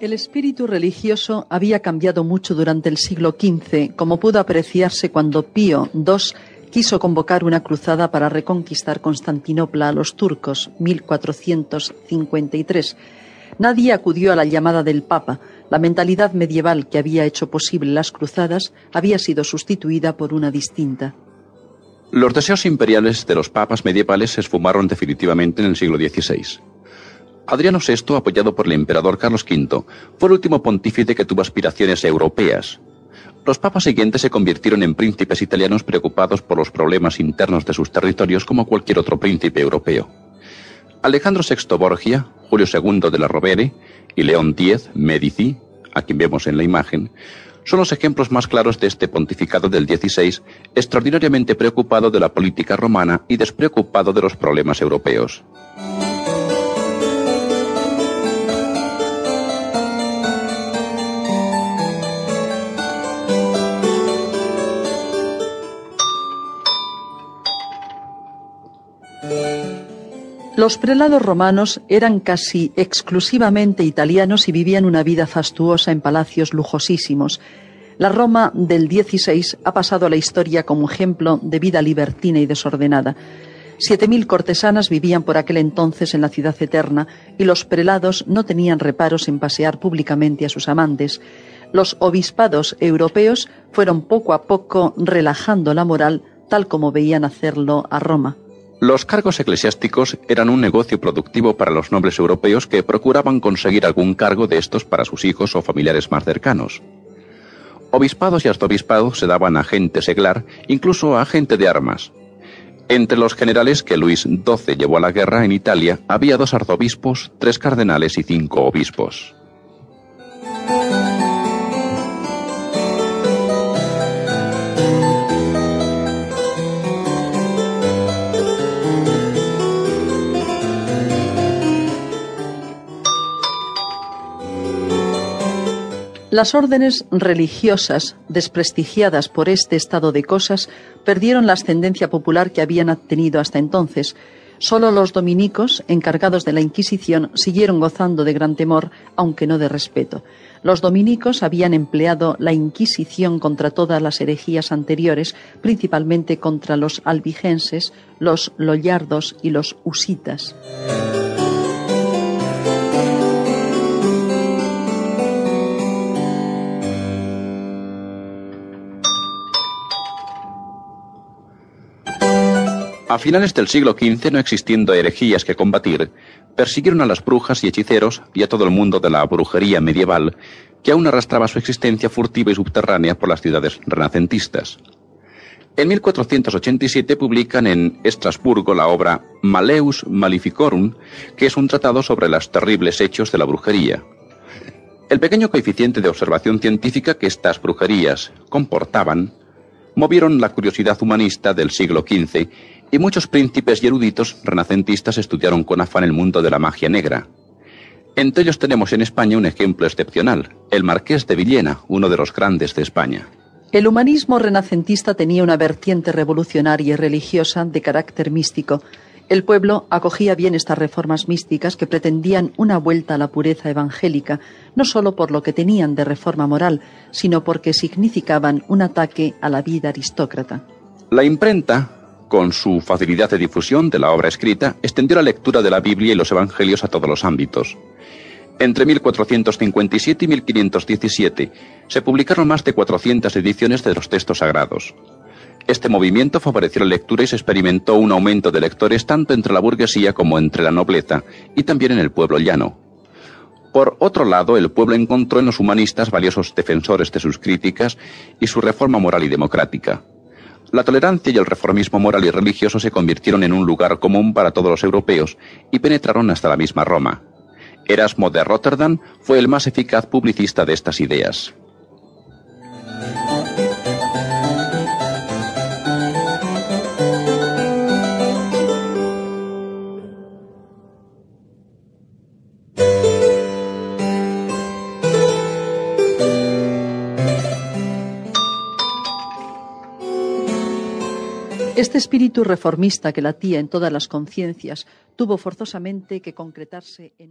El espíritu religioso había cambiado mucho durante el siglo XV, como pudo apreciarse cuando Pío II quiso convocar una cruzada para reconquistar Constantinopla a los turcos, 1453. Nadie acudió a la llamada del Papa. La mentalidad medieval que había hecho posible las cruzadas había sido sustituida por una distinta. Los deseos imperiales de los papas medievales se esfumaron definitivamente en el siglo XVI. Adriano VI, apoyado por el emperador Carlos V, fue el último pontífice que tuvo aspiraciones europeas. Los papas siguientes se convirtieron en príncipes italianos preocupados por los problemas internos de sus territorios como cualquier otro príncipe europeo. Alejandro VI Borgia, Julio II de la Rovere y León X Medici, a quien vemos en la imagen, son los ejemplos más claros de este pontificado del XVI, extraordinariamente preocupado de la política romana y despreocupado de los problemas europeos. Los prelados romanos eran casi exclusivamente italianos y vivían una vida fastuosa en palacios lujosísimos. La Roma del XVI ha pasado a la historia como ejemplo de vida libertina y desordenada. Siete mil cortesanas vivían por aquel entonces en la ciudad eterna y los prelados no tenían reparos en pasear públicamente a sus amantes. Los obispados europeos fueron poco a poco relajando la moral tal como veían hacerlo a Roma. Los cargos eclesiásticos eran un negocio productivo para los nobles europeos que procuraban conseguir algún cargo de estos para sus hijos o familiares más cercanos. Obispados y arzobispados se daban a gente seglar, incluso a gente de armas. Entre los generales que Luis XII llevó a la guerra en Italia había dos arzobispos, tres cardenales y cinco obispos. Las órdenes religiosas, desprestigiadas por este estado de cosas, perdieron la ascendencia popular que habían tenido hasta entonces. Solo los dominicos, encargados de la Inquisición, siguieron gozando de gran temor, aunque no de respeto. Los dominicos habían empleado la Inquisición contra todas las herejías anteriores, principalmente contra los albigenses, los loyardos y los usitas. A finales del siglo XV, no existiendo herejías que combatir, persiguieron a las brujas y hechiceros y a todo el mundo de la brujería medieval, que aún arrastraba su existencia furtiva y subterránea por las ciudades renacentistas. En 1487 publican en Estrasburgo la obra Maleus Maleficorum, que es un tratado sobre los terribles hechos de la brujería. El pequeño coeficiente de observación científica que estas brujerías comportaban movieron la curiosidad humanista del siglo XV y muchos príncipes y eruditos renacentistas estudiaron con afán el mundo de la magia negra. Entre ellos tenemos en España un ejemplo excepcional, el marqués de Villena, uno de los grandes de España. El humanismo renacentista tenía una vertiente revolucionaria y religiosa de carácter místico. El pueblo acogía bien estas reformas místicas que pretendían una vuelta a la pureza evangélica, no solo por lo que tenían de reforma moral, sino porque significaban un ataque a la vida aristócrata. La imprenta con su facilidad de difusión de la obra escrita, extendió la lectura de la Biblia y los Evangelios a todos los ámbitos. Entre 1457 y 1517 se publicaron más de 400 ediciones de los textos sagrados. Este movimiento favoreció la lectura y se experimentó un aumento de lectores tanto entre la burguesía como entre la nobleza y también en el pueblo llano. Por otro lado, el pueblo encontró en los humanistas valiosos defensores de sus críticas y su reforma moral y democrática. La tolerancia y el reformismo moral y religioso se convirtieron en un lugar común para todos los europeos y penetraron hasta la misma Roma. Erasmo de Rotterdam fue el más eficaz publicista de estas ideas. Este espíritu reformista que latía en todas las conciencias tuvo forzosamente que concretarse en un